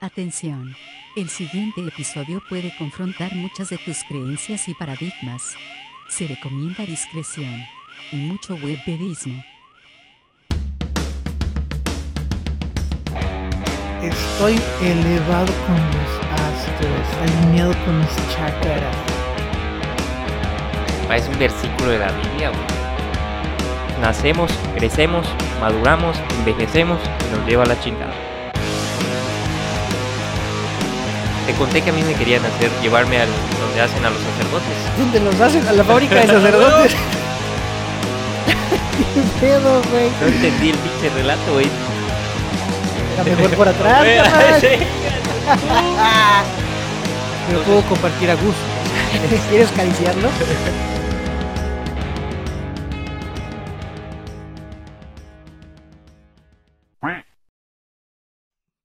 Atención. El siguiente episodio puede confrontar muchas de tus creencias y paradigmas. Se recomienda discreción y mucho webpedismo. Estoy elevado con los astros, alineado con mis chakras. Parece un versículo de la Biblia, güey. Nacemos, crecemos, maduramos, envejecemos y nos lleva a la chingada. Te conté que a mí me querían hacer llevarme al donde hacen a los sacerdotes. ¿Dónde los hacen? A la fábrica de sacerdotes. ¿Qué pedo, güey? No entendí el pinche relato, güey. Era mejor por atrás. Pero puedo compartir a gusto. ¿Quieres acariciarlo?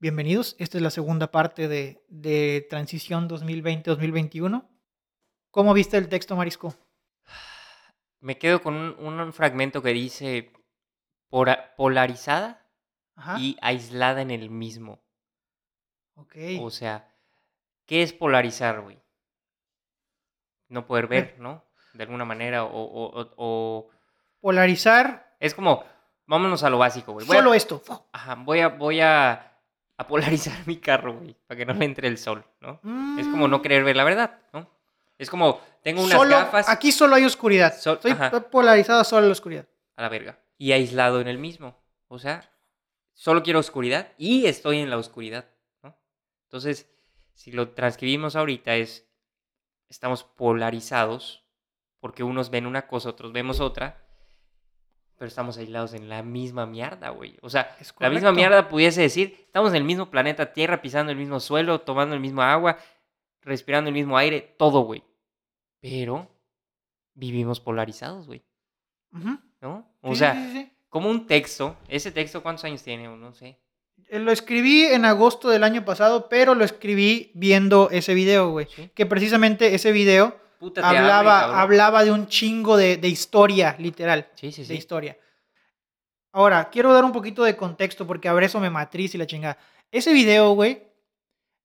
Bienvenidos, esta es la segunda parte de, de Transición 2020-2021. ¿Cómo viste el texto, Marisco? Me quedo con un, un fragmento que dice "Pora- polarizada Ajá. y aislada en el mismo. ok. O sea, ¿qué es polarizar, güey? No poder ver, ¿no? De alguna manera, o, o- o- o- Polarizar Es como, vámonos a lo básico, güey. A- solo esto. Ajá, voy a, voy a, a polarizar mi carro, güey, para que no le entre el sol, ¿no? Es como no Mm. querer ver la verdad, ¿no? Es como, tengo unas Solo- gafas Aquí solo hay oscuridad. Sol- Estoy ajá. polarizado solo en la oscuridad. a la verga y aislado en el mismo. O sea, solo quiero oscuridad y estoy en la oscuridad, ¿no? Entonces, si lo transcribimos ahorita es, estamos polarizados porque unos ven una cosa, otros vemos otra, pero estamos aislados en la misma mierda, güey. O sea, la misma mierda pudiese decir, estamos en el mismo planeta Tierra, pisando el mismo suelo, tomando el mismo agua, respirando el mismo aire, todo, güey. Pero vivimos polarizados, güey. ¿no? O Sí, sea, sí, sí, sí. como un texto, ese texto, ¿cuántos años tiene? No sé. Eh, Lo escribí en agosto del año pasado, pero lo escribí viendo ese video, güey. Que precisamente ese video Puta, abre, hablaba, hablaba de un chingo de, de historia, literal. Sí, sí, De sí. historia. Ahora, quiero dar un poquito de contexto porque ahora eso me matriz y la chingada. Ese video, güey,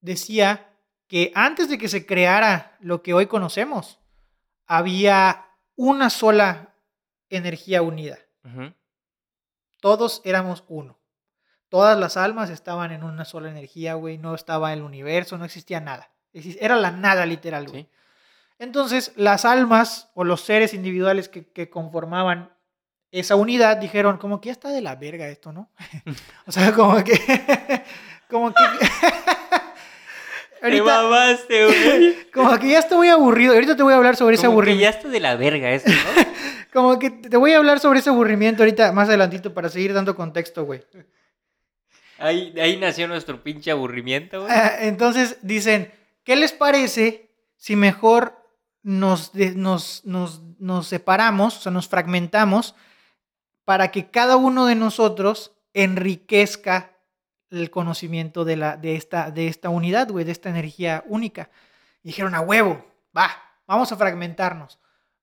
decía que antes de que se creara lo que hoy conocemos, había una sola energía unida. Todos éramos uno. Todas las almas estaban en una sola energía, güey. No estaba el universo, no existía nada. Era la nada, literal, güey. Sí. Entonces, las almas o los seres individuales que, que conformaban esa unidad dijeron, como que ya está de la verga esto, ¿no? o sea, como que. como que. Te ahorita, mamaste, güey. como que ya estoy aburrido. Ahorita te voy a hablar sobre ese Como que aburrimiento. ya está de la verga esto, ¿no? Como que te voy a hablar sobre ese aburrimiento ahorita más adelantito para seguir dando contexto, güey. Ahí, ahí nació nuestro pinche aburrimiento, güey. Ah, Entonces dicen, ¿qué les parece si mejor nos, nos, nos, nos separamos, o sea, nos fragmentamos, para que cada uno de nosotros enriquezca el conocimiento de, la, de, esta, de esta unidad, güey, de esta energía única? Y dijeron, a huevo, va, vamos a fragmentarnos.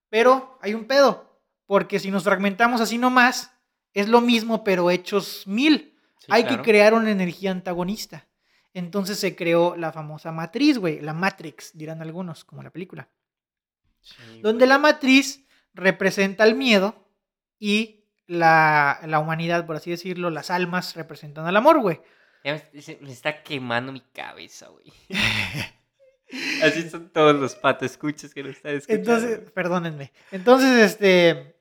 Pero hay un pedo, porque si nos fragmentamos así nomás, es lo mismo, pero hechos mil Sí, hay claro. que crear una energía antagonista. Entonces se creó la famosa matriz, güey, la Matrix, dirán algunos, como la película. Sí, Donde la matriz representa el miedo y la, la humanidad, por así decirlo, las almas representan al amor, güey. Ya me, está quemando mi cabeza, güey. Así son todos los patos escuchas que nos están escuchando. Entonces, perdónenme. Entonces, este,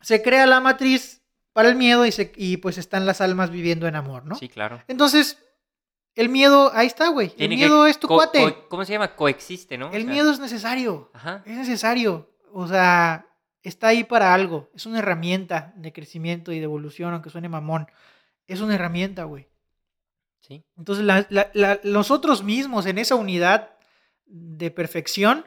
se crea la matriz para el miedo y, se, y pues están las almas viviendo en amor, ¿no? Sí, claro. Entonces, el miedo, ahí está, güey. El Tiene que miedo es tu co- cuate. co- ¿Cómo se llama? Coexiste, ¿no? O el sea, miedo es necesario. Ajá. Es necesario. O sea, está ahí para algo. Es una herramienta de crecimiento y de evolución, aunque suene mamón. Es una herramienta, güey. Sí. Entonces, la- la- la- nosotros mismos en esa unidad de perfección,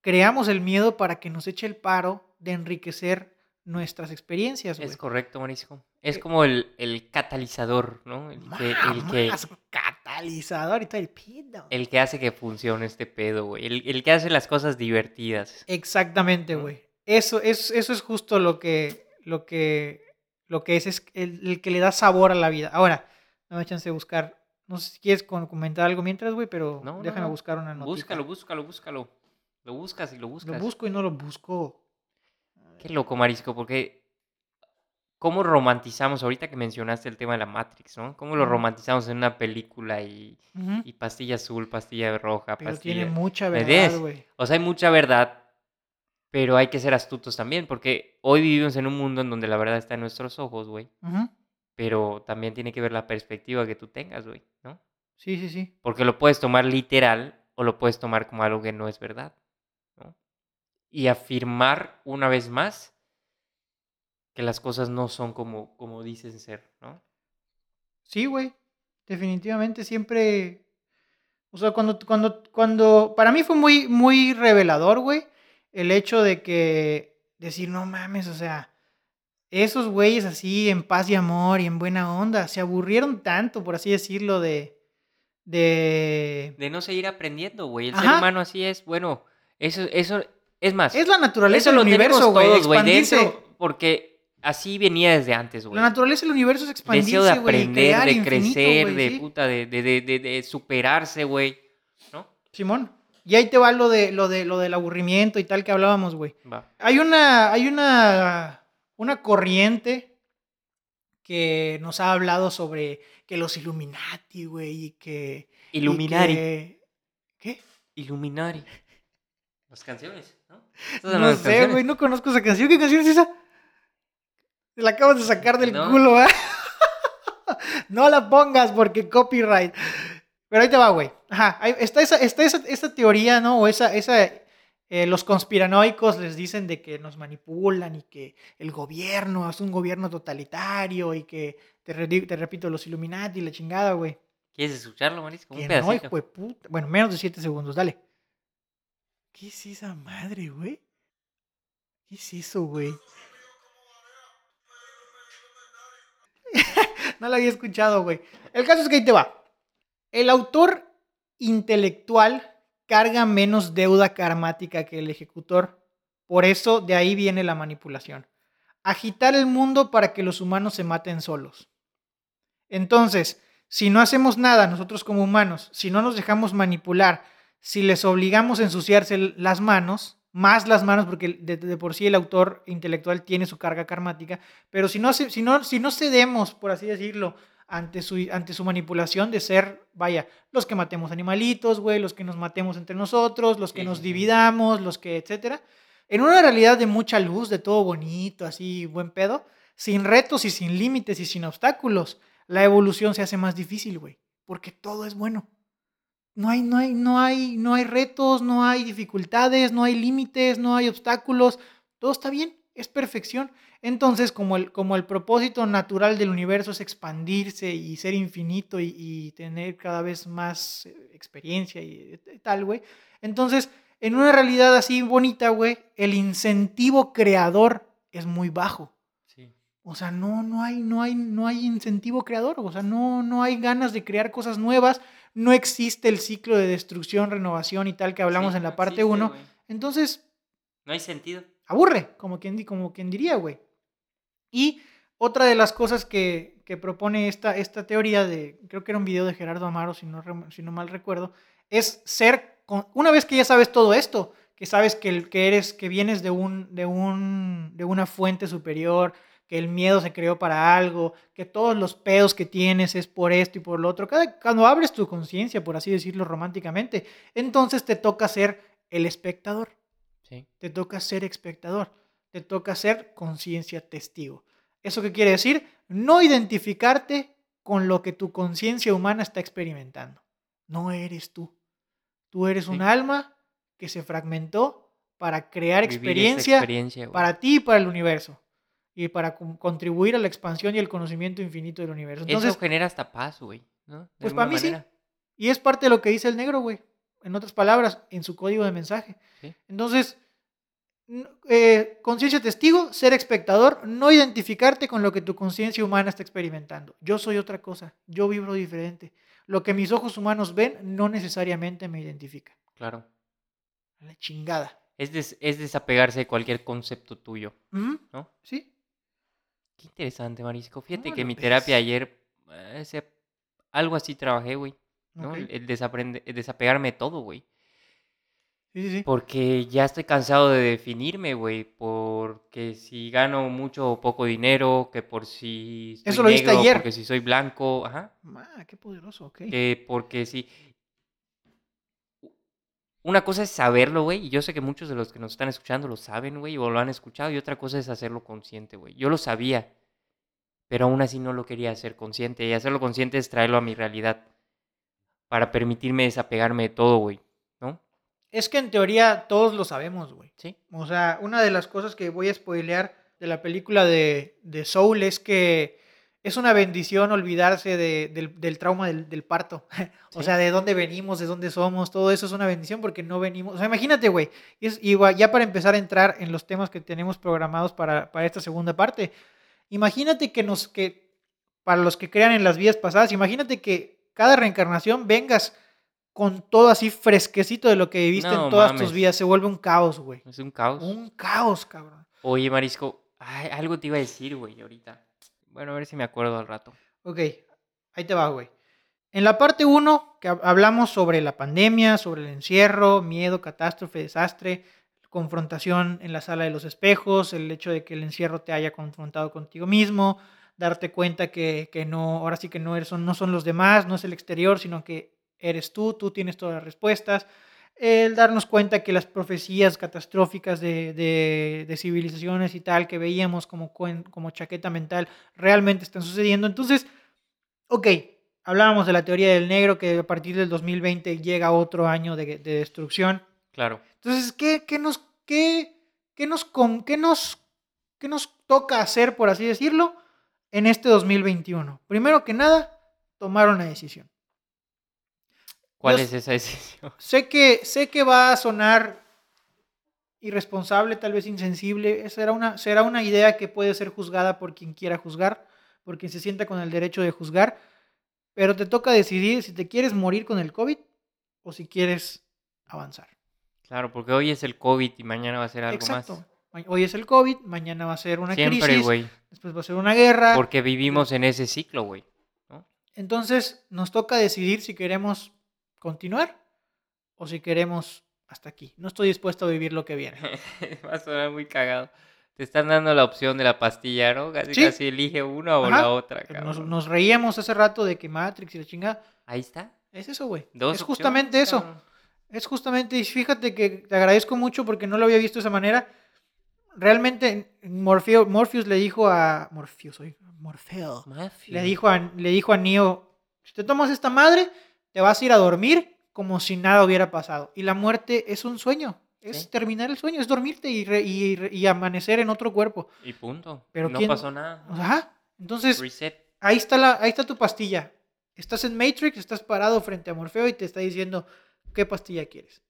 creamos el miedo para que nos eche el paro de enriquecer nuestras experiencias, güey. Es correcto, Marisco. Es Eh, como el, el catalizador, ¿no? El que, el, que, Más catalizador y todo el pedo. el que hace que funcione este pedo, güey. El, el que hace las cosas divertidas. Exactamente, güey. Eso, es, eso es justo lo que, lo que, lo que es, es el, el que le da sabor a la vida. Ahora, no me chance de buscar No sé si quieres comentar algo mientras, güey, pero No, déjame no. buscar una nota. Búscalo, búscalo, búscalo. Lo buscas y lo Lo buscas. busco y no lo busco. Qué loco, Marisco, porque cómo romantizamos, ahorita que mencionaste el tema de la Matrix, ¿no? Cómo lo romantizamos en una película y, Ujú. y pastilla azul, pastilla roja, Pero pastilla... tiene mucha ¿Me verdad, güey. O sea, hay mucha verdad, pero hay que ser astutos también, porque hoy vivimos en un mundo en donde la verdad está en nuestros ojos, güey. Ujú. Pero también tiene que ver la perspectiva que tú tengas, güey, ¿no? Sí, sí, sí. Porque lo puedes tomar literal o lo puedes tomar como algo que no es verdad, ¿no? Y afirmar una vez más que las cosas no son como, como dicen ser, ¿no? Sí, güey. Definitivamente siempre. O sea, cuando, cuando, cuando. Para mí fue muy, muy revelador, güey. El hecho de que. Decir, no mames, o sea. Esos güeyes así, en paz y amor y en buena onda, se aburrieron tanto, por así decirlo, de. De. De no seguir aprendiendo, güey. El ser humano así es, bueno, eso, eso, es más, Es la naturaleza eso del lo universo, güey. porque así venía desde antes, güey. La naturaleza del universo es expandirse, Deseo de aprender, de infinito, crecer, de sí. puta, de, de, de, de- superarse, güey, ¿no? Simón. Y ahí te va lo de lo de lo del aburrimiento y tal que hablábamos, güey. Va. Hay una, hay una, una corriente que nos ha hablado sobre que los Illuminati, güey, y que... y Illuminari. que- ¿Qué? Illuminari. Las canciones, ¿no? No sé, güey, no conozco esa canción. ¿Qué canción es esa? Te la acabas de sacar del No. culo, ¿eh? no la pongas porque copyright. Pero ahí te va, güey. Ajá, está esa, está esa, esa teoría, ¿no? O esa, esa, eh, los conspiranoicos les dicen de que nos manipulan y que el gobierno es un gobierno totalitario y que, te, re- te repito, los Illuminati y la chingada, güey. ¿Quieres escucharlo, Marisco? Un Que no, pedacito. hijo de puta. Bueno, menos de 7 segundos, dale. ¿Qué es esa madre, güey? ¿Qué es eso, güey? no la había escuchado, güey. El caso es que ahí te va. El autor intelectual carga menos deuda karmática que el ejecutor. Por eso de ahí viene la manipulación. Agitar el mundo para que los humanos se maten solos. Entonces, si no hacemos nada nosotros como humanos, si no nos dejamos manipular, si les obligamos a ensuciarse las manos, más las manos, porque de, de por sí el autor intelectual tiene su carga karmática, pero si no, si no, si no cedemos, por así decirlo, ante su, ante su manipulación de ser, vaya, los que matemos animalitos, güey, los que nos matemos entre nosotros, los que Sí, nos dividamos, los que, etcétera, en una realidad de mucha luz, de todo bonito, así, buen pedo, sin retos y sin límites y sin obstáculos, la evolución se hace más difícil, güey, porque todo es bueno. No hay, no hay, no hay, no hay retos, no hay dificultades, no hay límites, no hay obstáculos. Todo está bien, es perfección. Entonces, como el, como el propósito natural del universo es expandirse y ser infinito y, y tener cada vez más eh, experiencia y, y tal, güey. Entonces, en una realidad así bonita, güey, el incentivo creador es muy bajo. O sea, no, no hay, no hay, no hay incentivo creador. O sea, no, no hay ganas de crear cosas nuevas. No existe el ciclo de destrucción, renovación y tal que hablamos Sí, en la parte existe, 1. güey. Entonces, No hay sentido. aburre, como quien, como quien diría, güey. Y otra de las cosas que, que propone esta, esta teoría de, creo que era un video de Gerardo Amaro, si no, si no mal recuerdo, es ser, con- una vez que ya sabes todo esto, que sabes que, que eres, que vienes de, un, de, un, de una fuente superior, que el miedo se creó para algo, que todos los pedos que tienes es por esto y por lo otro. Cada, cuando abres tu conciencia, por así decirlo románticamente, entonces te toca ser el espectador Sí. te toca ser espectador, te toca ser conciencia testigo. ¿Eso qué quiere decir? No identificarte con lo que tu conciencia humana está experimentando. No eres tú. Tú eres un alma que se fragmentó para crear Vivir experiencia, experiencia, para ti y para el universo. Y para con- contribuir a la expansión y el conocimiento infinito del universo. Entonces, Eso genera hasta paz, güey. ¿no? De Pues para mí sí. y es parte de lo que dice el negro, güey. En otras palabras, en su código de mensaje. Sí. Entonces, eh, conciencia testigo, ser espectador, no identificarte con lo que tu conciencia humana está experimentando. Yo soy otra cosa, yo vibro diferente. Lo que mis ojos humanos ven no necesariamente me identifica. Claro. La chingada. Es, des- es desapegarse de cualquier concepto tuyo, ¿no? ¿Sí? Qué interesante, Marisco. Fíjate No, que mi ves. terapia ayer, eh, se- algo así trabajé, güey. ¿no? El, el desaprende- el desapegarme de todo, güey. Sí, sí, sí. Porque ya estoy cansado de definirme, güey. Porque si gano mucho o poco dinero, que por si soy Eso lo viste negro, ayer. porque si soy blanco, ajá. Ah, qué poderoso, ok. Que porque si. Una cosa es saberlo, güey, y yo sé que muchos de los que nos están escuchando lo saben, güey, o lo han escuchado, y otra cosa es hacerlo consciente, güey. Yo lo sabía, pero aún así no lo quería hacer consciente, y hacerlo consciente es traerlo a mi realidad para permitirme desapegarme de todo, güey, ¿no? Es que en teoría todos lo sabemos, güey. Sí. O sea, una de las cosas que voy a spoilear de la película de, de Soul es que es una bendición olvidarse de- del, del trauma del, del parto. o Sí. sea, de dónde venimos, de dónde somos, todo eso es una bendición porque no venimos. O sea, imagínate, güey. Y, ya para empezar a entrar en los temas que tenemos programados para, para esta segunda parte, imagínate que nos, que para los que crean en las vidas pasadas, imagínate que cada reencarnación vengas con todo así fresquecito de lo que viviste No en todas tus vidas. Se vuelve un caos, güey. Es un caos. Un caos, cabrón. Oye, Marisco, ay, algo te iba a decir, güey, ahorita. Bueno, a ver si me acuerdo al rato. Ok, ahí te va, güey. En la parte 1, que hab- hablamos sobre la pandemia, sobre el encierro, miedo, catástrofe, desastre, confrontación en la sala de los espejos, el hecho de que el encierro te haya confrontado contigo mismo, darte cuenta que, que no, ahora sí que no, eres, no son los demás, no es el exterior, sino que eres tú, tú tienes todas las respuestas. El darnos cuenta que las profecías catastróficas de, de- de civilizaciones y tal que veíamos como, como chaqueta mental realmente están sucediendo. Entonces, ok, hablábamos de la teoría del negro que a partir del 2020 llega otro año de, de destrucción. Claro. Entonces, ¿qué, qué nos, qué, qué nos, qué nos, qué nos toca hacer, por así decirlo, en este 2021? Primero que nada, tomar una decisión. ¿Cuál Yo es esa decisión? Sé que, sé que va a sonar irresponsable, tal vez insensible. Será una, será una idea que puede ser juzgada por quien quiera juzgar, por quien se sienta con el derecho de juzgar. Pero te toca decidir si te quieres morir con el COVID o si quieres avanzar. Claro, porque hoy es el COVID y mañana va a ser algo Exacto. más. Hoy es el COVID, mañana va a ser una Siempre, crisis, güey. después va a ser una guerra. Porque vivimos en ese ciclo, güey. ¿no? Entonces nos toca decidir si queremos continuar o si queremos hasta aquí. No estoy dispuesto a vivir lo que viene. Va a sonar muy cagado. Te están dando la opción de la pastilla, ¿no? Casi Sí. casi elige una o Ajá. la otra, Nos, cabrón. nos reíamos hace rato de que Matrix y la chingada. Ahí está. Es eso, güey. Es justamente opciones, eso. cabrón. Es justamente, y fíjate que te agradezco mucho porque no lo había visto de esa manera. Realmente Morfeo, Morpheus le dijo a Morpheus, oye, Morfeo, le dijo a, le dijo a Neo, si te tomas esta madre, te vas a ir a dormir como si nada hubiera pasado. Y la muerte es un sueño, es Sí. terminar el sueño, es dormirte y, re- y re- y amanecer en otro cuerpo. Y punto. Pero no ¿quién- pasó nada. Ajá. Entonces, Reset. ahí está, la, ahí está tu pastilla. Estás en Matrix, estás parado frente a Morfeo y te está diciendo qué pastilla quieres.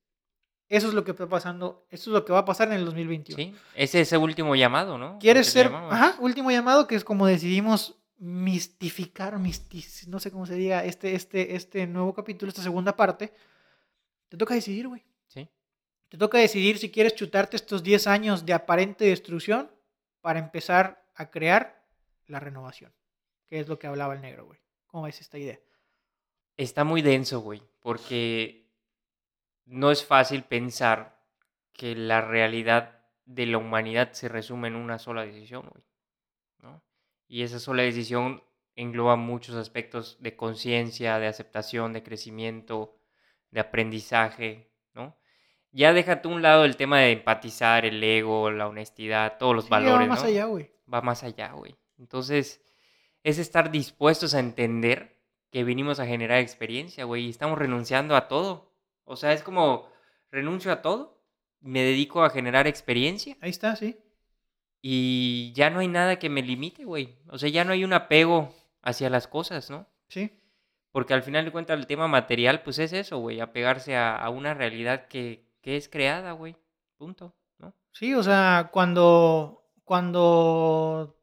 Eso es lo que está pasando, eso es lo que va a pasar en el 2021. Sí. Ese es el último llamado, ¿no? ¿Quieres ser, llamamos. ajá, último llamado, que es como decidimos mistificar, mistis, no sé cómo se diga, este, este, este nuevo capítulo, esta segunda parte? Te toca decidir, güey. Sí. Te toca decidir si quieres chutarte estos 10 años de aparente destrucción para empezar a crear la renovación, que es lo que hablaba el negro, güey. ¿Cómo ves esta idea? Está muy denso, güey, porque no es fácil pensar que la realidad de la humanidad se resume en una sola decisión, güey. Y esa sola decisión engloba muchos aspectos de conciencia, de aceptación, de crecimiento, de aprendizaje, ¿no? Ya déjate a un lado el tema de empatizar, el ego, la honestidad, todos los Sí, va valores, más ¿no? allá, güey. va más allá, güey. Entonces, es estar dispuestos a entender que vinimos a generar experiencia, güey, y estamos renunciando a todo. O sea, es como renuncio a todo, me dedico a generar experiencia Ahí está, sí. Y ya no hay nada que me limite, güey. O sea, ya no hay un apego hacia las cosas, ¿no? Sí. Porque al final de cuentas el tema material, pues es eso, güey, apegarse a, a una realidad que, que es creada, güey. Punto, ¿no? Sí, o sea, cuando, cuando,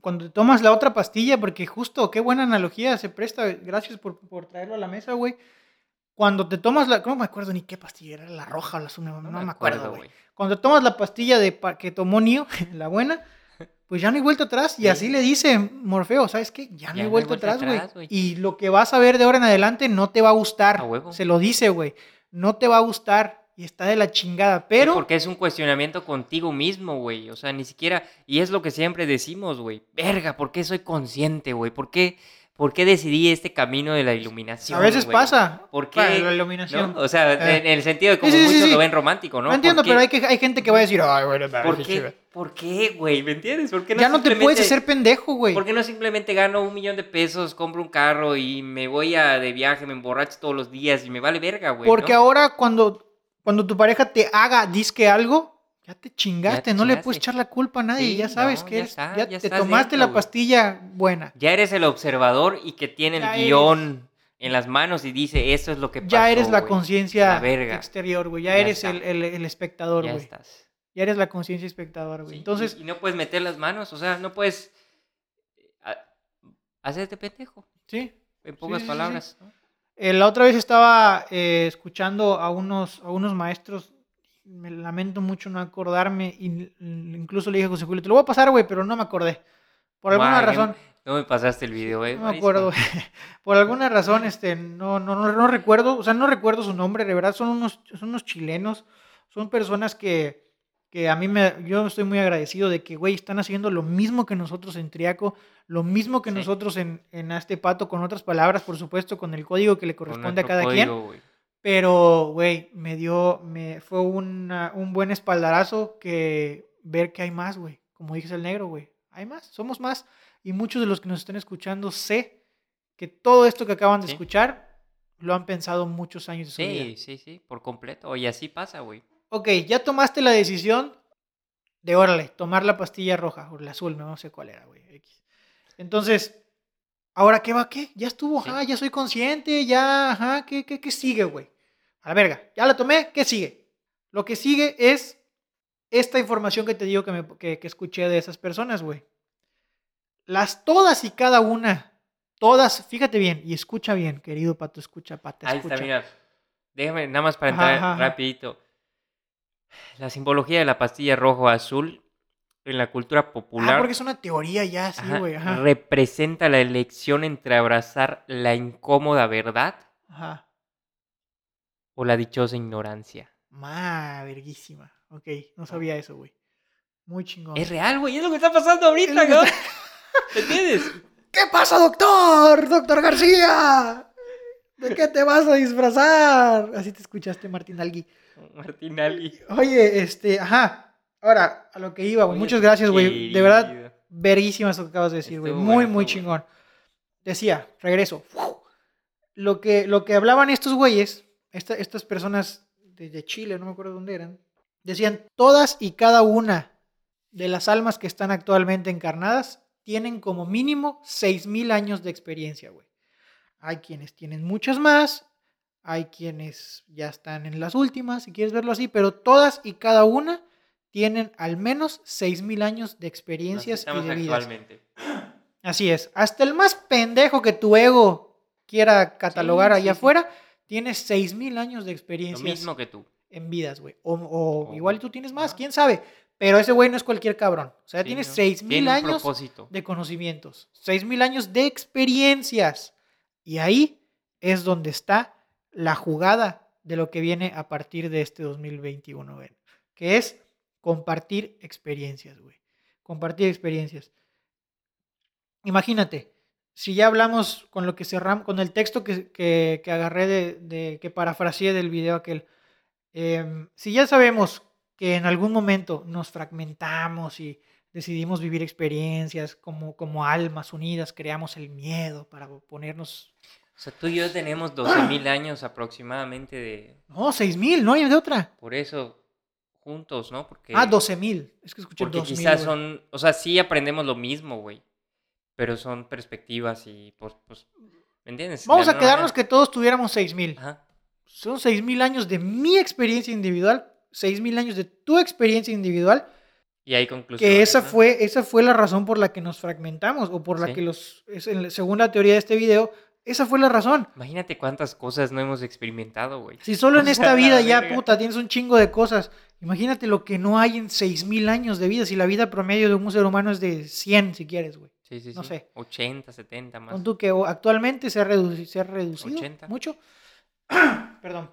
cuando te tomas la otra pastilla, porque justo, qué buena analogía se presta, gracias por, por traerlo a la mesa, güey. Cuando te tomas la, no me acuerdo ni qué pastilla era, la roja o la azul, no, no me acuerdo, güey. Cuando tomas la pastilla de pa- que tomó Neo, la buena, pues ya no hay vuelta atrás. Y Sí. así le dice Morfeo, ¿sabes qué? Ya no Ya hay vuelta vuelta atrás, güey. Y lo que vas a ver de ahora en adelante no te va a gustar. A. Se lo dice, güey. No te va a gustar. Y está de la chingada. Pero... Sí, porque es un cuestionamiento contigo mismo, güey. O sea, ni siquiera. Y es lo que siempre decimos, güey. Verga, ¿por qué soy consciente, güey? ¿Por qué, ¿Por qué decidí este camino de la iluminación? a veces pasa. ¿Por Para qué? la iluminación. ¿no? O sea, Eh. en el sentido de como Sí, sí, sí, muchos sí. lo ven romántico, ¿no? No entiendo, pero hay, que, hay gente que va a decir, ay, bueno, ¿Por qué? ¿Por qué, güey? ¿Me entiendes? ¿Por qué Ya no te puedes hacer pendejo, güey. ¿Por qué no simplemente gano un millón de pesos, compro un carro y me voy a de viaje, me emborracho todos los días y me vale verga, güey? Porque ¿no? ahora cuando, cuando tu pareja te haga disque algo, ya te chingaste, Ya te no le puedes echar la culpa a nadie, Sí, ya sabes no, que ya eres- está, ya ya te tomaste dentro, la pastilla buena. Ya eres el observador y que tiene el Ya eres- guion en las manos y dice, eso es lo que pasó, ya eres la güey". conciencia exterior, güey. Ya, Ya eres el, el- el espectador, Ya güey. estás. Ya eres la conciencia espectador, güey. Sí, Entonces, y, y no puedes meter las manos, o sea, no puedes eh, hacerte pendejo, sí. en pocas sí. palabras. ¿no? Eh, la otra vez estaba eh, escuchando a unos, a unos maestros. Me lamento mucho no acordarme. Y incluso le dije a José Julio, te lo voy a pasar, güey, pero no me acordé. Por alguna razón. No me pasaste el video, eh. No me acuerdo. Por alguna razón, este, no, no, no, no recuerdo, o sea, no recuerdo su nombre, de verdad, son unos, son unos chilenos, son personas que, que a mí me, yo estoy muy agradecido de que, güey, están haciendo lo mismo que nosotros en Triaco, lo mismo que Sí. nosotros en, en Este Pato, con otras palabras, por supuesto, con el código que le corresponde a cada quien. güey. Pero, güey, me dio, me fue una- un buen espaldarazo que ver que hay más, güey. Como dices el negro, güey. Hay más, somos más. Y muchos de los que nos están escuchando sé que todo esto que acaban de Sí. escuchar lo han pensado muchos años de su vida. Sí, sí, sí, por completo. Y así pasa, güey. Ok, ya tomaste la decisión de, órale, tomar la pastilla roja o la azul, no sé cuál era, güey. Entonces, ¿ahora qué va? ¿Qué? Ya estuvo, Sí. ajá, ya soy consciente, ya, ajá, ¿qué, qué, qué sigue, güey? A la verga, ya la tomé, ¿qué sigue? Lo que sigue es esta información que te digo que, me, que, que escuché de esas personas, güey. Las todas y cada una, todas, fíjate bien y escucha bien, querido pato, escucha, pato, Ahí escucha. está, mira. Déjame nada más para Ajá, entrar ajá. rapidito. La simbología de la pastilla rojo-azul en la cultura Ah, popular porque es una teoría ya, sí, ajá, güey, representa la elección entre abrazar la incómoda verdad Ajá. o la dichosa ignorancia. Ma, verguísima. Ok, no sabía eso, güey. Muy chingón. Es real, güey, es lo que está pasando ahorita, ¿no? está- ¿Me entiendes? ¿Qué pasa, doctor? Doctor García. ¿De qué te vas a disfrazar? Así te escuchaste, Martín Algui. Martín Ali. Oye, este, ajá. Ahora, a lo que iba, güey. Muchas gracias, güey. De verdad, chido. verguísima eso que acabas de decir, güey. Muy, muy chingón. Decía, regreso. Lo que, lo que hablaban estos güeyes, esta- estas personas de, de Chile, no me acuerdo dónde eran, decían, todas y cada una de las almas que están actualmente encarnadas tienen como mínimo 6.000 años de experiencia, güey. Hay quienes tienen muchas más, hay quienes ya están en las últimas, si quieres verlo así, pero todas y cada una tienen al menos 6.000 años de experiencias y de vidas. actualmente. Así es. Hasta el más pendejo que tu ego quiera catalogar Sí, allá sí, sí. afuera, tiene 6.000 años de Lo experiencias mismo que tú. en vidas, güey. O, o O- igual tú tienes más, quién sabe. Pero ese güey no es cualquier cabrón. O sea, tiene ¿no? 6.000 Tiene un años propósito. de conocimientos, 6.000 años de experiencias. Y ahí es donde está la jugada de lo que viene a partir de este 2021, güey. Que es compartir experiencias, güey. Compartir experiencias. Imagínate, si ya hablamos con lo que cerramos, con el texto que, que- que agarré de, de- que parafraseé del video aquel, em, si ya sabemos que en algún momento nos fragmentamos y decidimos vivir experiencias como, como almas unidas, creamos el miedo para ponernos... O sea, tú y yo tenemos 12.000 años aproximadamente de... No, 6.000, no hay de otra. Por eso, juntos, ¿no? Porque, Ah, 12.000. Es que escuché Porque 2.000. quizás son... O sea, sí aprendemos lo mismo, güey. Pero son perspectivas y, pues, pues ¿me entiendes? De Vamos a quedarnos manera. que todos tuviéramos 6.000. Ajá. Son 6.000 años de mi experiencia individual, 6.000 años de tu experiencia individual, Y hay conclusiones, que esa ¿no? fue, esa fue la razón por la que nos fragmentamos, o por la Sí. que los, según la teoría de este video, esa fue la razón. Imagínate cuántas cosas no hemos experimentado, güey. Si solo en esta vida ya, puta, tienes un chingo de cosas. Imagínate lo que no hay en 6000 años de vida. Si la vida promedio de un ser humano es de 100, si quieres, güey. Sí, sí, no sí. sé. 80, 70 más. Pon tú que actualmente se ha, reduci- se ha reducido 80. mucho. Perdón.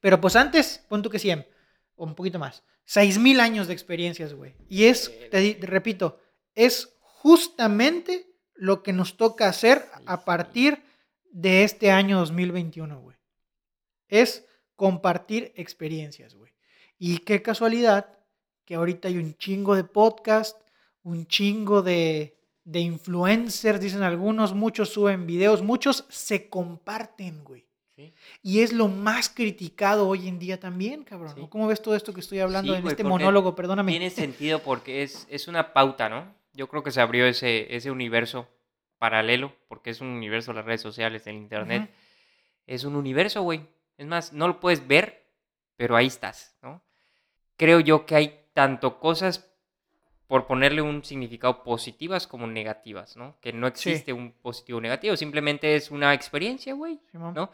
Pero pues antes, pon tú que 100, o un poquito más. 6000 años de experiencias, güey. Y es, te, te repito, es justamente lo que nos toca hacer a 6,000. partir de este año 2021, güey. Es compartir experiencias, güey. Y qué casualidad que ahorita hay un chingo de podcast, un chingo de, de influencers, dicen algunos, muchos suben videos, muchos se comparten, güey. Sí. Y es lo más criticado hoy en día también, cabrón. Sí. ¿O ¿Cómo ves todo esto que estoy hablando Sí, en güey, este monólogo? Perdóname. Tiene sentido porque es, es una pauta, ¿no? Yo creo que se abrió ese, ese universo paralelo, porque es un universo las redes sociales, el internet. Es un universo, güey. Es más, no lo puedes ver, pero ahí estás, ¿no? Creo yo que hay tanto cosas por ponerle un significado positivas como negativas, ¿no? Que no Sí. existe un positivo o negativo, simplemente es una experiencia, güey. ¿no?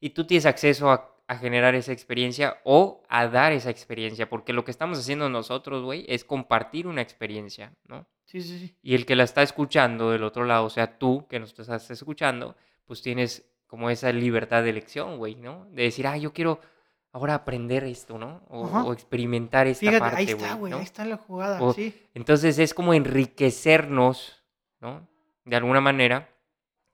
Y tú tienes acceso a, a generar esa experiencia o a dar esa experiencia, porque lo que estamos haciendo nosotros, güey, es compartir una experiencia, ¿no? Sí, sí, sí. Y el que la está escuchando del otro lado, o sea, tú que nos estás escuchando, pues tienes como esa libertad de elección, güey, ¿no? De decir, ah, yo quiero ahora aprender esto, ¿no? O, experimentar esta Fíjate, parte, ahí está, güey. ¿no? Ahí está la jugada. O- sí. Entonces es como enriquecernos, ¿no? De alguna manera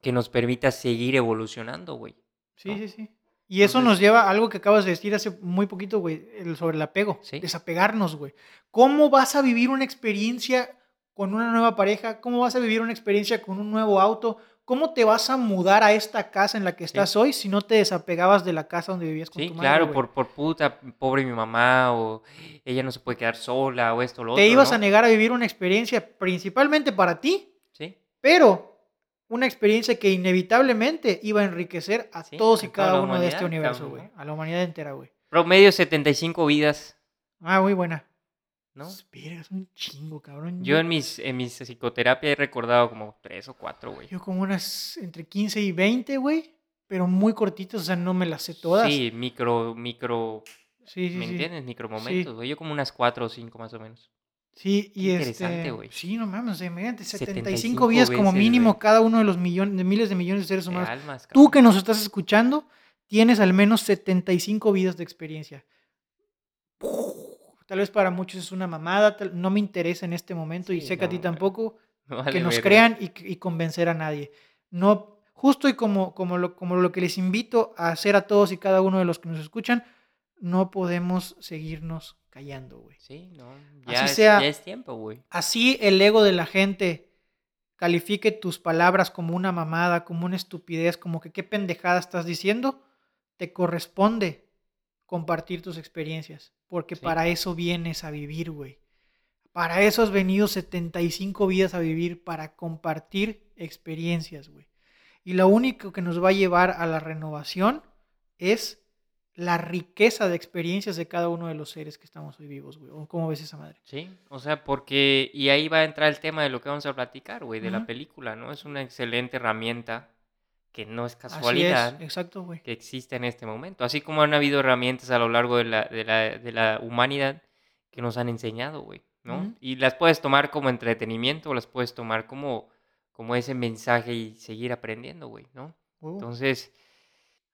que nos permita seguir evolucionando, güey. Sí, ¿no? sí, sí. Y eso Entonces- nos lleva a algo que acabas de decir hace muy poquito, güey, sobre el apego. Sí. Desapegarnos, güey. ¿Cómo vas a vivir una experiencia con una nueva pareja? ¿Cómo vas a vivir una experiencia con un nuevo auto? ¿Cómo te vas a mudar a esta casa en la que estás hoy si no te desapegabas de la casa donde vivías con Sí, tu madre? claro, güey? por, por puta, pobre mi mamá, o ella no se puede quedar sola, o esto, lo otro. Te ibas ¿no? a negar a vivir una experiencia principalmente para ti, Sí, pero una experiencia que inevitablemente iba a enriquecer a Sí, todos y cada uno de este universo, güey. A la humanidad entera, güey. promedio 75 vidas, Ah, muy buena. ¿No? Verga, es un chingo, cabrón. Yo en mis, en mis psicoterapia he recordado como tres o cuatro, güey. Yo como unas entre 15 y 20, güey. Pero muy cortitas, o sea, no me las sé todas. Sí, micro, micro, sí, sí. ¿me sí. entiendes? Micro momentos, güey. Yo como unas cuatro o cinco más o menos. Sí, y Qué interesante, este. güey. Sí, no mames, o sea, imagínate, 75, 75 vidas como mínimo cada uno de los millones, de miles de millones de seres De humanos. almas, Tú que nos estás escuchando, tienes al menos 75 vidas de experiencia. Tal vez para muchos es una mamada, tal- no me interesa en este momento y sé que a ti tampoco. Que nos verga. crean y, y convencer a nadie. No, justo y como, como, lo, como lo que les invito a hacer a todos y cada uno de los que nos escuchan, no podemos seguirnos callando, güey. Sí, no. Así es, sea- ya es tiempo, güey. Así el ego de la gente califique tus palabras como una mamada, como una estupidez, como que qué pendejada estás diciendo, te corresponde compartir tus experiencias, porque Sí. para eso vienes a vivir, güey. Para eso has venido 75 vidas a vivir, para compartir experiencias, güey. Y lo único que nos va a llevar a la renovación es la riqueza de experiencias de cada uno de los seres que estamos hoy vivos, güey. ¿O ¿Cómo ves esa madre? Sí, o sea, porque, y ahí va a entrar el tema de lo que vamos a platicar, güey, de la película, ¿no? Es una excelente herramienta que no es Así es, casualidad exacto, güey. que existe en este momento. Así como han habido herramientas a lo largo de la, de la, de la humanidad que nos han enseñado, güey, ¿no? Y las puedes tomar como entretenimiento o las puedes tomar como, como ese mensaje y seguir aprendiendo, güey, ¿no? Entonces,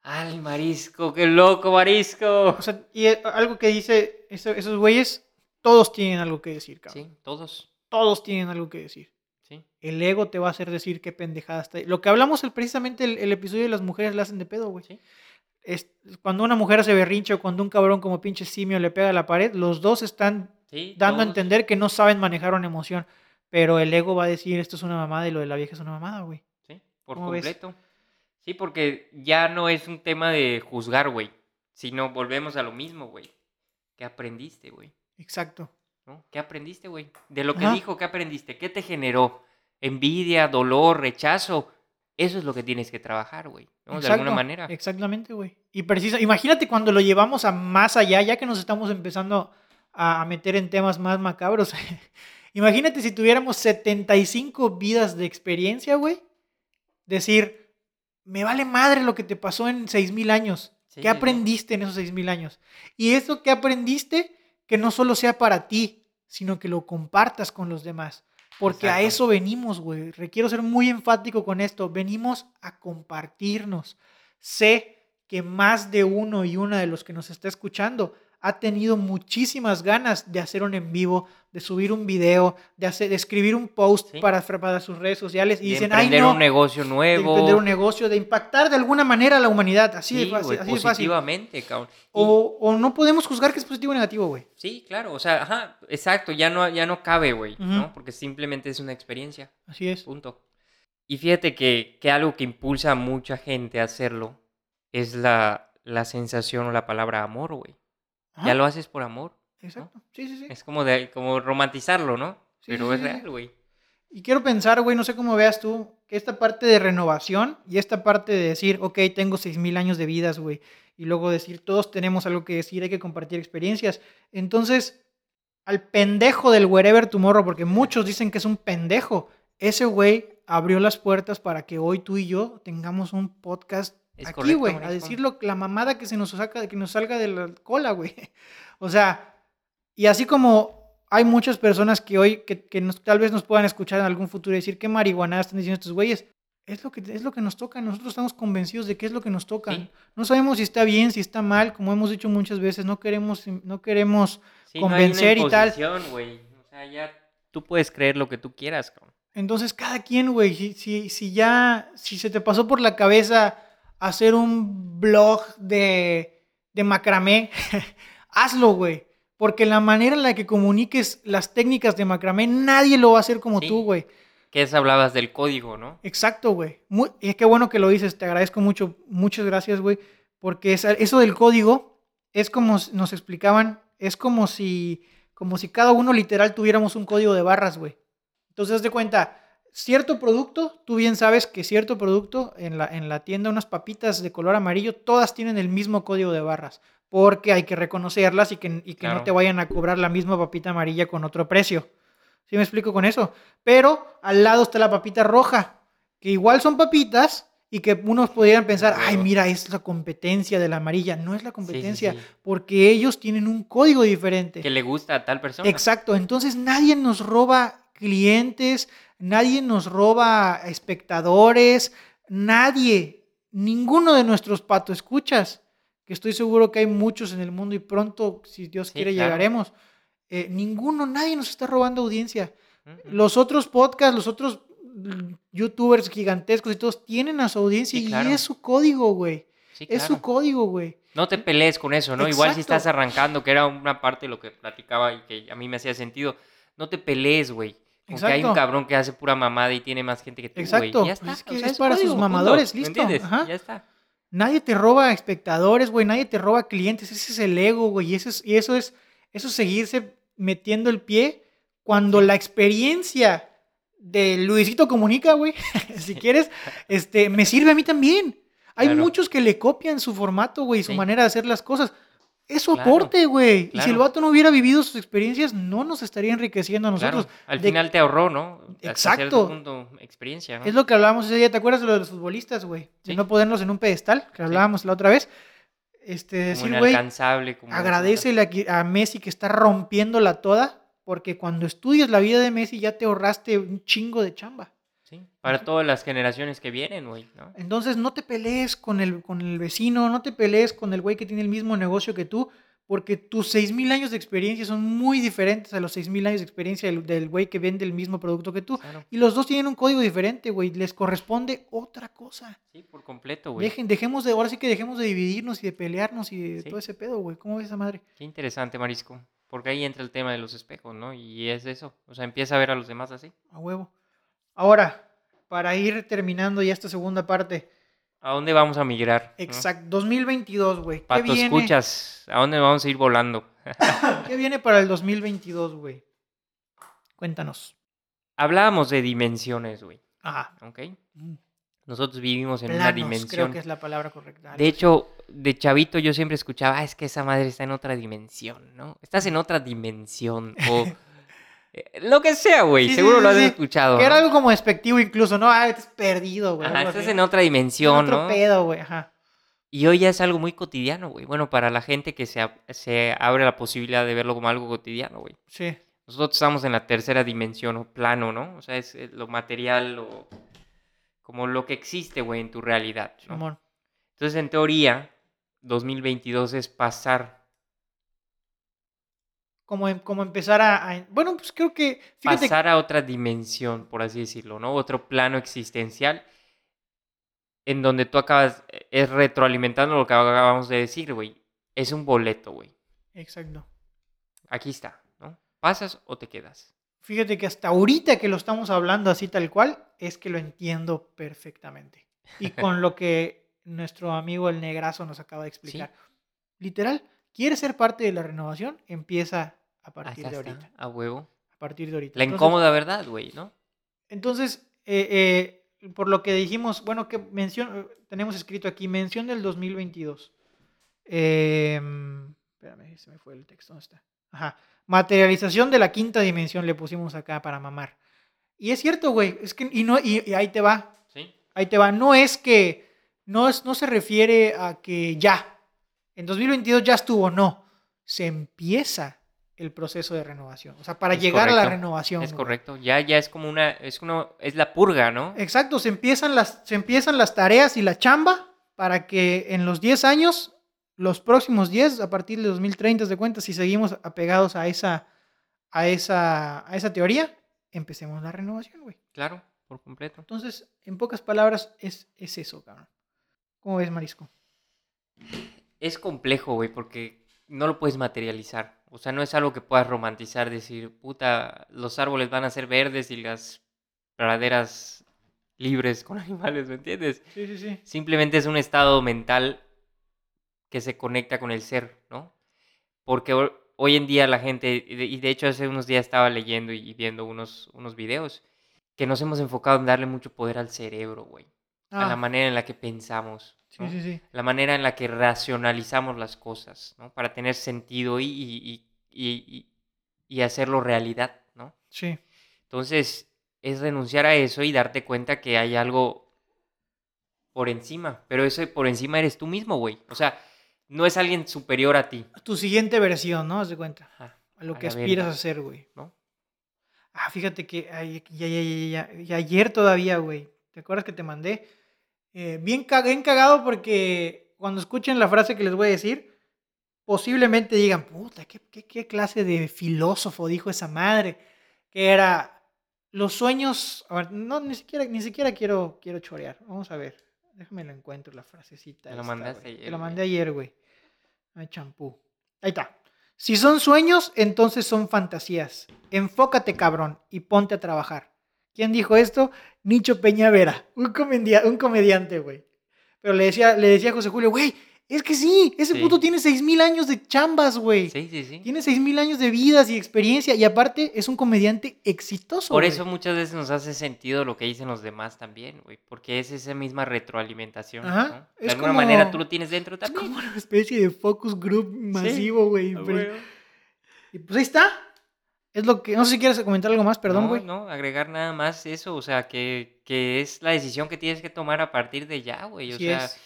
¡ay, marisco! ¡Qué loco, marisco! O sea, y eh, algo que dice eso- esos güeyes, todos tienen algo que decir, cabrón. Sí, todos, Todos tienen algo que decir. Sí. El ego te va a hacer decir qué pendejada está. Lo que hablamos el, precisamente el, el episodio de las mujeres la hacen de pedo, güey. Sí. Es, cuando una mujer se berrincha o cuando un cabrón como pinche simio le pega a la pared, los dos están Sí, dando a entender que no saben manejar una emoción. Pero el ego va a decir esto es una mamada y lo de la vieja es una mamada, güey. Sí, por completo. Sí, porque ya no es un tema de juzgar, güey. Sino volvemos a lo mismo, güey. ¿Qué aprendiste, güey? Exacto. ¿No? ¿Qué aprendiste, güey? De lo que Ajá. dijo, ¿qué aprendiste? ¿Qué te generó? Envidia, dolor, rechazo. Eso es lo que tienes que trabajar, güey. ¿no? De alguna manera. Exactamente, güey. Y precisa, imagínate cuando lo llevamos a más allá, ya que nos estamos empezando a meter en temas más macabros. imagínate si tuviéramos 75 vidas de experiencia, güey. Decir, me vale madre lo que te pasó en 6.000 años. Sí, ¿Qué aprendiste en esos 6.000 años? Y eso que aprendiste, que no solo sea para ti, sino que lo compartas con los demás. Porque a eso venimos, güey. Requiero ser muy enfático con esto. Venimos a compartirnos. Sé que más de uno y una de los que nos está escuchando ha tenido muchísimas ganas de hacer un en vivo, de subir un video, de, hacer, de escribir un post Sí. para, para sus redes sociales y de dicen, ay, emprender no, un negocio de nuevo. emprender un negocio, de impactar de alguna manera a la humanidad. Así sí, de fácil. así de fácil. positivamente, cabrón. Y- O, o no podemos juzgar que es positivo o negativo, güey. Sí, claro, o sea, ajá, exacto, ya no, ya no cabe, güey. ¿no? Porque simplemente es una experiencia, Así es. punto. Y fíjate que, que algo que impulsa a mucha gente a hacerlo es la, la sensación o la palabra amor, güey. Ajá, Ya lo haces por amor. Exacto. Sí, sí, sí. Es como, de, como romantizarlo, ¿no? Sí, Pero sí, es sí. real, güey. Y quiero pensar, güey, no sé cómo veas tú, que esta parte de renovación y esta parte de decir, ok, tengo 6.000 años de vidas, güey, y luego decir, todos tenemos algo que decir, hay que compartir experiencias. Entonces, al pendejo del Wherever Tomorrow, porque muchos dicen que es un pendejo, ese güey abrió las puertas para que hoy tú y yo tengamos un podcast Es aquí, güey, a decirlo, la mamada que se nos saca, que nos salga de la cola, güey. O sea, y así como hay muchas personas que hoy, que, que nos- tal vez nos puedan escuchar en algún futuro y decir qué marihuana están diciendo estos güeyes, es lo, que, es lo que nos toca. Nosotros estamos convencidos de que es lo que nos toca. Sí. No sabemos si está bien, si está mal, como hemos dicho muchas veces, no queremos, no queremos Sí, no hay una convencer y tal. güey. O sea, ya tú puedes creer lo que tú quieras, cabrón. Entonces, cada quien, güey, si, si, si ya, si se te pasó por la cabeza hacer un blog de, de macramé, hazlo, güey. Porque la manera en la que comuniques las técnicas de macramé, nadie lo va a hacer como Sí. tú, güey. Que es hablabas del código, ¿no? Exacto, güey. Y qué bueno que lo dices, te agradezco mucho, muchas gracias, güey. Porque eso del código es como nos explicaban, es como si, como si cada uno literal tuviéramos un código de barras, güey. Entonces, de cuenta, cierto producto, tú bien sabes que cierto producto en la, en la tienda, unas papitas de color amarillo, todas tienen el mismo código de barras. Porque hay que reconocerlas y que, y que no te vayan a cobrar la misma papita amarilla con otro precio. ¿Sí me explico con eso? Pero al lado está la papita roja, que igual son papitas y que unos podrían pensar, ay, mira, es la competencia de la amarilla. No es la Sí, sí, competencia, sí. porque ellos tienen un código diferente. Que le gusta a tal persona. Exacto, entonces nadie nos roba clientes, nadie nos roba espectadores, nadie, ninguno de nuestros pato escuchas, que estoy seguro que hay muchos en el mundo y pronto, si Dios Sí, quiere, claro. llegaremos. Eh, ninguno, nadie nos está robando audiencia. Los otros podcasts, los otros mm, youtubers gigantescos y todos tienen a su audiencia Sí, y es su código, güey. Sí, Es su código, güey. No te pelees con eso, ¿no? Igual si estás arrancando, que era una parte de lo que platicaba y que a mí me hacía sentido, no te pelees, güey. Con que hay un Exacto. cabrón que hace pura mamada y tiene más gente que tú, güey. Exacto. Ya está. Es que o sea, es para sus mamadores, punto. ¿Me listo. Ajá. Ya está. Nadie te roba espectadores, güey. Nadie te roba clientes. Ese es el ego, güey. Y eso es, y eso es, eso es seguirse metiendo el pie cuando la experiencia de Luisito Comunica, güey, si quieres, este, me sirve a mí también. Hay Claro. muchos que le copian su formato, güey, su Sí. manera de hacer las cosas. Es Claro, aporte, güey. Y si el vato no hubiera vivido sus experiencias, no nos estaría enriqueciendo a nosotros. Claro. Al De- final te ahorró, ¿no? Hasta Exacto. punto, experiencia, ¿no? Es lo que hablábamos ese día, ¿te acuerdas de lo de los futbolistas, güey? De Sí. no ponerlos en un pedestal, que hablábamos la otra vez. Este, Como decir, güey, agradecele a, a Messi que está rompiéndola toda, porque cuando estudias la vida de Messi ya te ahorraste un chingo de chamba. Sí, para todas las generaciones que vienen, güey, ¿no? Entonces no te pelees con el, con el vecino, no te pelees con el güey que tiene el mismo negocio que tú, porque tus 6.000 años de experiencia son muy diferentes a los 6.000 años de experiencia del, del güey que vende el mismo producto que tú. Claro. Y los dos tienen un código diferente, güey. Les corresponde otra cosa. Sí, por completo, güey. Dejen, dejemos de, ahora sí que dejemos de dividirnos y de pelearnos y de Sí. todo ese pedo, güey. ¿Cómo ves esa madre? Qué interesante, Marisco. Porque ahí entra el tema de los espejos, ¿no? Y es eso. O sea, empieza a ver a los demás así. A huevo. Ahora, para ir terminando ya esta segunda parte. ¿A dónde vamos a migrar? no? Exacto. 2022, güey. ¿Qué Pato, viene? escuchas. ¿A dónde vamos a ir volando? ¿Qué viene para el 2022, güey? Cuéntanos. Hablábamos de dimensiones, güey. Ajá. ¿Ok? Mm. Nosotros vivimos en una dimensión. creo que es la palabra correcta. De hecho, de chavito yo siempre escuchaba, "Ah, es que esa madre está en otra dimensión, ¿no? Estás en otra dimensión. O Lo que sea, güey. Sí, Seguro sí, lo has escuchado. Que era algo como despectivo incluso, ¿no? Ah, estás perdido, güey. Ajá, estás así. en otra dimensión, En otro ¿no? pedo, güey. Ajá. Y hoy ya es algo muy cotidiano, güey. Bueno, para la gente que se, se abre la posibilidad de verlo como algo cotidiano, güey. Sí. Nosotros estamos en la tercera dimensión o plano, ¿no? O sea, es eh, lo material, lo, como lo que existe, güey, en tu realidad, ¿no? Simón. Entonces, en teoría, 2022 es pasar, Como, em- como empezar a, a- Bueno, pues creo que. Fíjate. pasar a otra dimensión, por así decirlo, ¿no? Otro plano existencial en donde tú acabas, eh, es retroalimentando lo que acabamos de decir, güey. Es un boleto, güey. Exacto. Aquí está, ¿no? ¿Pasas o te quedas? Fíjate que hasta ahorita que lo estamos hablando así tal cual, es que lo entiendo perfectamente. Y con lo que nuestro amigo el negrazo nos acaba de explicar. Literal, ¿quieres ser parte de la renovación? Empieza a partir de está, ahorita. a huevo. A partir de ahorita. La Entonces- incómoda verdad, güey, ¿no? Entonces, eh, eh, por lo que dijimos, bueno, que mención, tenemos escrito aquí, mención del 2022. Eh, espérame, se me fue el texto, ¿dónde está? Ajá. Materialización de la quinta dimensión le pusimos acá para mamar. Y es cierto, güey, es que, y, no, y, y ahí te va, Sí. ahí te va. No es que, no, es, no se refiere a que ya, en 2022 ya estuvo, no. Se empieza el proceso de renovación. O sea, para Es llegar a la renovación. Es correcto. Ya, ya es como una, es uno, es la purga, ¿no? Exacto, se empiezan, las, se empiezan las tareas y la chamba para que en los 10 años, los próximos 10, a partir de 2030, de cuenta, si seguimos apegados a esa, a esa, a esa teoría, empecemos la renovación, güey. Claro, por completo. Entonces, en pocas palabras, es, es eso, cabrón. ¿Cómo ves, Marisco? Es complejo, güey, porque no lo puedes materializar. O sea, no es algo que puedas romantizar, decir, puta, los árboles van a ser verdes y las praderas libres con animales, ¿me entiendes? Sí, sí, sí. Simplemente es un estado mental que se conecta con el ser, ¿no? Porque ho- hoy en día la gente, y de, y de hecho hace unos días estaba leyendo y viendo unos, unos videos, que nos hemos enfocado en darle mucho poder al cerebro, güey. A la Ah, manera en la que pensamos. sí, ¿no? sí, sí. la manera en la que racionalizamos las cosas, ¿no? Para tener sentido y, y, y- y- hacerlo realidad, ¿no? Sí, Entonces, es renunciar a eso y darte cuenta que hay algo por encima, pero ese por encima eres tú mismo, güey. O sea, no es alguien superior a ti. tu siguiente versión, ¿no? Haz de cuenta. Ajá, A lo A que aspiras a ser, güey. ¿no? Ah, fíjate que ay, ya, ya, ya, ya, ya, ayer todavía, güey. ¿Te acuerdas que te mandé? Eh, bien, bien cagado porque cuando escuchen la frase que les voy a decir, posiblemente digan, puta, ¿qué, qué, qué clase de filósofo dijo esa madre? Que era, los sueños... A ver, no, ni siquiera, ni siquiera quiero, quiero chorear. Vamos a ver. Déjame lo encuentro, la frasecita. Me lo mandaste güey. Te ayer, lo mandé ayer, güey. Ay, champú. Ahí está. Si son sueños, entonces son fantasías. Enfócate, cabrón, y ponte a trabajar. ¿Quién dijo esto? Nicho Peñavera, un, comedia- un comediante, güey. Pero le decía, le decía a José Julio, güey, es que sí, ese Sí. puto tiene seis mil años de chambas, güey. Sí, sí, sí. Tiene seis mil años de vidas y experiencia, y aparte es un comediante exitoso. Por güey. eso muchas veces nos hace sentido lo que dicen los demás también, güey. Porque es esa misma retroalimentación. Ajá, ¿no? De es alguna como- manera tú lo tienes dentro Es también. como una especie de focus group masivo, güey. Ah, Pero- güey. Y pues ahí está. Es lo que. No sé si quieres comentar algo más, perdón, no, güey. No, agregar nada más eso, o sea, que, que es la decisión que tienes que tomar a partir de ya, güey. O sea, es.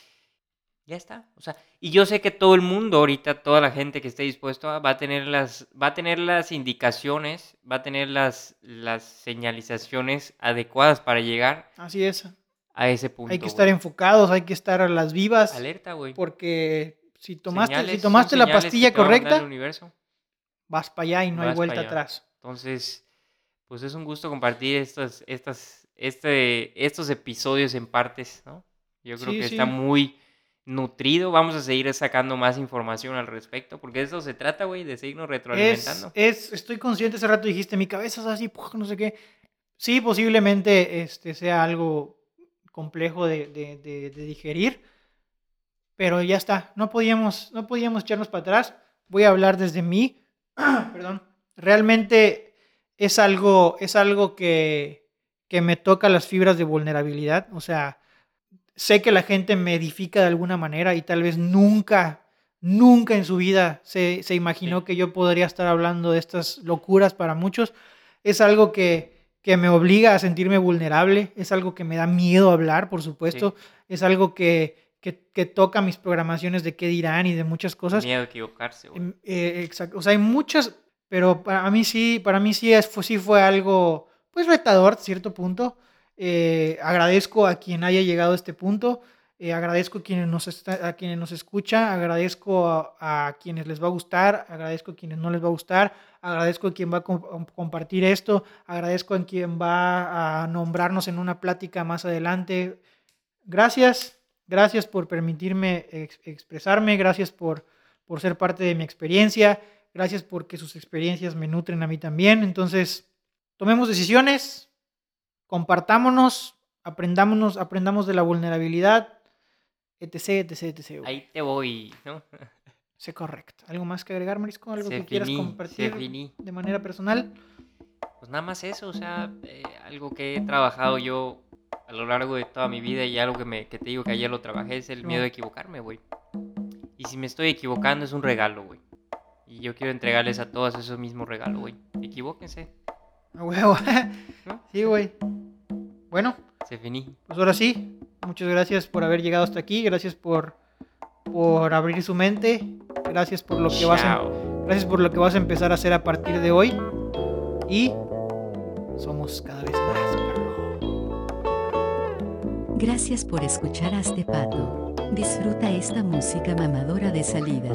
ya está. O sea, y yo sé que todo el mundo ahorita, toda la gente que esté dispuesto a, va a tener las, va a tener las indicaciones, va a tener las, las señalizaciones adecuadas para llegar Así es. a ese punto. Hay que estar enfocados, hay que estar a las vivas. alerta, güey. Porque si tomaste, Señales, si tomaste la pastilla correcta, el universo. Vas para allá y no hay Vas vuelta atrás. Entonces, pues es un gusto compartir estos, estas, este, estos episodios en partes, ¿no? Yo creo Sí, que sí. está muy nutrido. Vamos a seguir sacando más información al respecto, porque de eso se trata, güey, de seguirnos retroalimentando. es, estoy consciente, hace rato dijiste, mi cabeza es así, no sé qué. Sí, posiblemente este, sea algo complejo de, de- de- de digerir, pero ya está, no podíamos, no podíamos echarnos para atrás. Voy a hablar desde mí, perdón. Realmente es algo, es algo que, que me toca las fibras de vulnerabilidad, o sea, sé que la gente me edifica de alguna manera y tal vez nunca, nunca en su vida se, se imaginó Sí. que yo podría estar hablando de estas locuras para muchos. es algo que, que me obliga a sentirme vulnerable, es algo que me da miedo hablar, por supuesto, es algo que, que, que toca mis programaciones de qué dirán y de muchas cosas. Miedo a equivocarse, güey. Em, eh, exacto. O sea, hay muchas, pero para mí sí, para mí sí, es, fue, sí fue algo, pues retador a cierto punto. Eh, agradezco a quien haya llegado a este punto. eh, agradezco a quienes nos, está- a quienes nos escucha, agradezco a, a quienes les va a gustar, agradezco a quienes no les va a gustar, agradezco a quien va a com- compartir esto, agradezco a quien va a nombrarnos en una plática más adelante. Gracias, gracias por permitirme ex- expresarme, gracias por, por ser parte de mi experiencia, gracias porque sus experiencias me nutren a mí también. Entonces, tomemos decisiones, compartámonos, aprendámonos, aprendamos de la vulnerabilidad, etc, etc, etc. Ahí te voy, ¿no? Sí, correcto. ¿Algo más que agregar, Marisco? ¿Algo Se que quieras finí, compartir de manera personal? Pues nada más eso, o sea, eh, algo que he trabajado yo a lo largo de toda mi vida y algo que, me, que te digo que ayer lo trabajé es el miedo a equivocarme, güey. Y si me estoy equivocando es un regalo, güey. Y yo quiero entregarles a todos esos mismos regalos, güey. Equivóquense, A huevo. ¿no? sí, güey. Bueno, Se finí. pues ahora sí. Muchas gracias por haber llegado hasta aquí. Gracias por, por abrir su mente. Gracias por lo que vas a, Chao. gracias por lo que vas a empezar a hacer a partir de hoy. Y somos cada vez más. Gracias por escuchar a este pato. Disfruta esta música mamadora de salida.